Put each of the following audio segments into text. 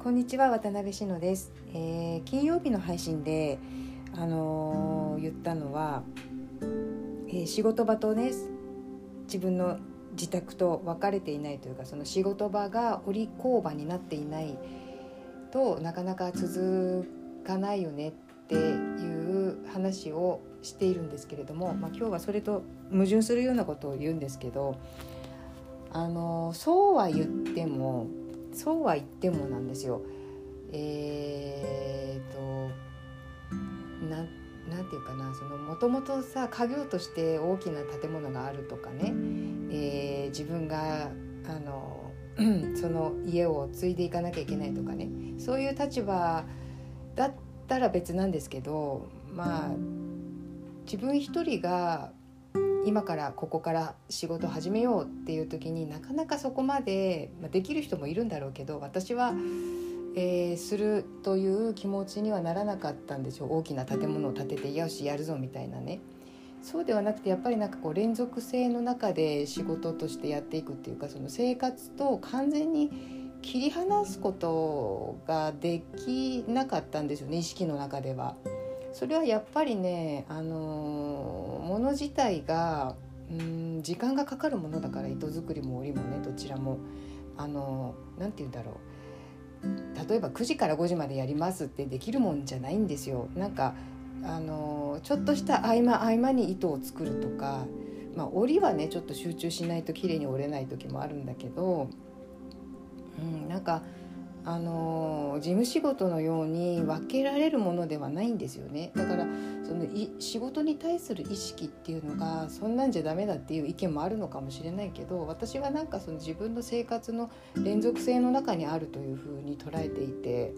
こんにちは渡辺志乃です、えー、金曜日の配信で、あのー、言ったのは、えー、仕事場とね自分の自宅と分かれていないというかその仕事場がお利口場になっていないとなかなか続かないよねっていう話をしているんですけれども、まあ、今日はそれと矛盾するようなことを言うんですけどあのそうは言ってもそうは言ってもなんですよ。えーとななんていうかなそのもともとさ家業として大きな建物があるとかね、えー、自分があの その家を継いでいかなきゃいけないとかねそういう立場だったら別なんですけどまあ自分一人が今からここから仕事始めようっていう時になかなかそこまで、まあ、できる人もいるんだろうけど私は、えー、するという気持ちにはならなかったんですよ大きな建物を建ててよしやるぞみたいなね。そうではなくてやっぱりなんかこう連続性の中で仕事としてやっていくっていうかその生活と完全に切り離すことができなかったんですよね意識の中では。それはやっぱりね、あのもの自体がうん時間がかかるものだから糸作りも織りもねどちらも。あのなんて言うんだろう例えば9時から5時までやりますってできるもんじゃないんですよ。なんかあのちょっとした合間合間に糸を作るとか、まあ、織はねちょっと集中しないと綺麗に織れない時もあるんだけど、うん、なんかあの事務仕事のように分けられるものではないんですよね。だからそのい仕事に対する意識っていうのがそんなんじゃダメだっていう意見もあるのかもしれないけど私はなんかその自分の生活の連続性の中にあるというふうに捉えていて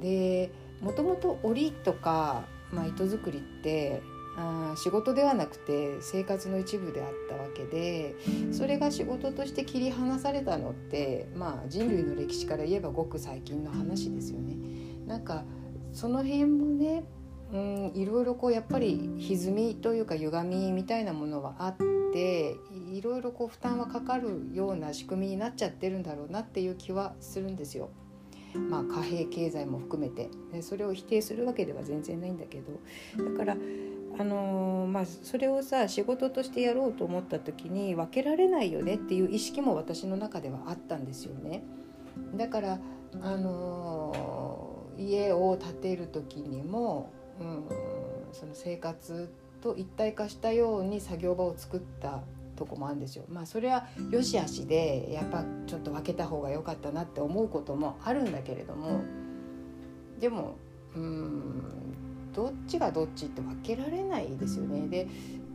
でもともと織とか、まあ、糸作りってあ仕事ではなくて生活の一部であったわけでそれが仕事として切り離されたのってまあ人類の歴史から言えばごく最近の話ですよね。なんかその辺もねうんいろいろこうやっぱり歪みというか歪みみたいなものはあっていろいろこう負担はかかるような仕組みになっちゃってるんだろうなっていう気はするんですよ。まあ、貨幣経済も含めてそれを否定するわけでは全然ないんだけどだからあのー、まあ、それをさ仕事としてやろうと思った時に分けられないよねっていう意識も私の中ではあったんですよね。だから、あのー、家を建てる時にも、うん、その生活と一体化したように作業場を作ったとこもあるんですよ。まあそれは良し悪しでやっぱちょっと分けた方が良かったなって思うこともあるんだけれどもでもうんどっちがどっちって分けられないですよね。で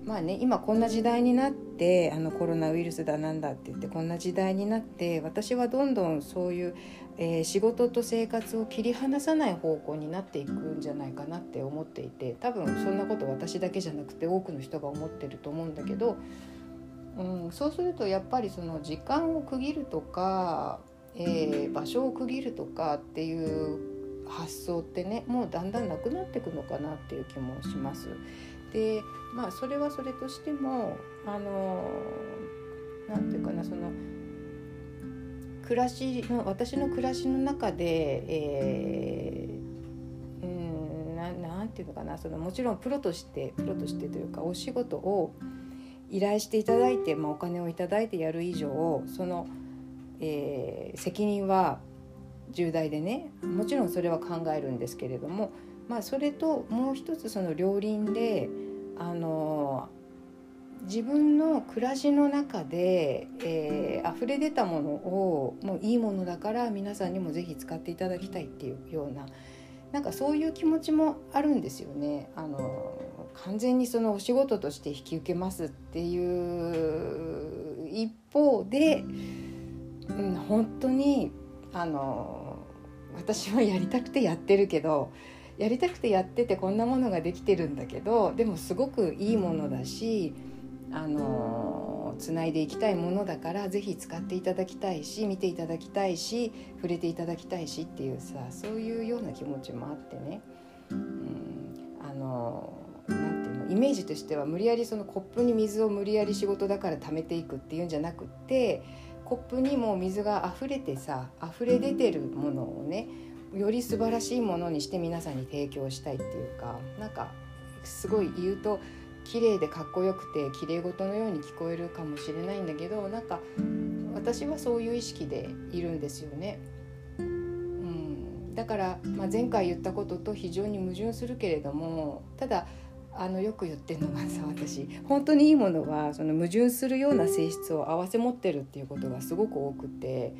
まあね今こんな時代になってあのコロナウイルスだなんだって言ってこんな時代になって私はどんどんそういう、えー、仕事と生活を切り離さない方向になっていくんじゃないかなって思っていて多分そんなこと私だけじゃなくて多くの人が思ってると思うんだけど、うん、そうするとやっぱりその時間を区切るとか、えー、場所を区切るとかっていう発想ってねもうだんだんなくなっていくのかなっていう気もします。でまあそれはそれとしてもあの何て言うかなその暮らしの私の暮らしの中で、えー、うんななんていうのかなそのもちろんプロとしてプロとしてというかお仕事を依頼していただいて、まあ、お金を頂いてやる以上その、えー、責任は重大でねもちろんそれは考えるんですけれども、まあ、それともう一つその両輪であの自分の暮らしの中で、えー、溢れ出たものをもういいものだから皆さんにも是非使っていただきたいっていうようななんかそういう気持ちもあるんですよね。あの完全にそのお仕事として引き受けますっていう一方で、うん、本当にあの私はやりたくてやってるけどやりたくてやっててこんなものができてるんだけどでもすごくいいものだしあのつないでいきたいものだから是非使っていただきたいし見ていただきたいし触れていただきたいしっていうさそういうような気持ちもあってね、うん、あのイメージとしては無理やりそのコップに水を無理やり仕事だから貯めていくっていうんじゃなくってコップにも水が溢れてさ溢れ出てるものをねより素晴らしいものにして皆さんに提供したいっていうかなんかすごい言うと綺麗でかっこよくて綺麗事のように聞こえるかもしれないんだけどなんか私はそういう意識でいるんですよね。だから、まあ、前回言ったことと非常に矛盾するけれどもただあのよく言ってるのがさ私本当にいいものはその矛盾するような性質を併せ持ってるっていうことがすごく多くて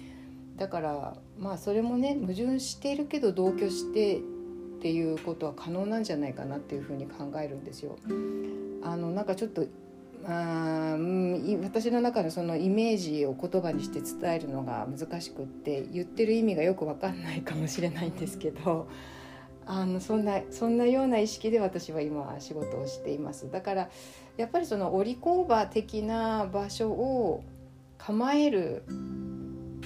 だからまあそれもね矛盾しているけど同居してっていうことは可能なんじゃないかなっていうふうに考えるんですよ。あのなんかちょっとあ私の中のそのイメージを言葉にして伝えるのが難しくって言ってる意味がよく分かんないかもしれないんですけどあのそんなそんなような意識で私は今仕事をしています。だからやっぱりその織工場的な場所を構える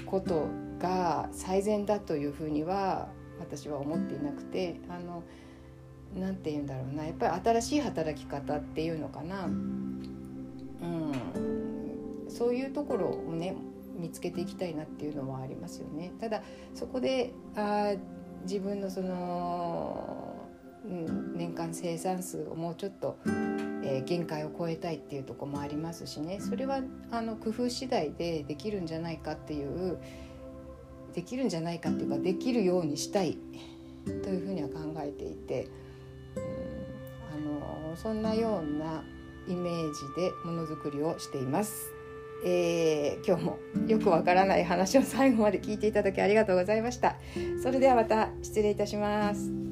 ことが最善だというふうには私は思っていなくてあのなんて言うんだろうな。やっぱり新しい働き方っていうのかな、うん、そういうところをね見つけていきたいなっていうのはありますよね。ただそこで自分のその、うん、年間生産数をもうちょっと、えー、限界を超えたいっていうとこもありますしねそれはあの工夫次第でできるんじゃないかっていうできるんじゃないかっていうかできるようにしたいというふうには考えていて、うん、あのそんなようなイメージでものづくりをしています。えー、今日もよくわからない話を最後まで聞いていただきありがとうございました。それではまた失礼いたします。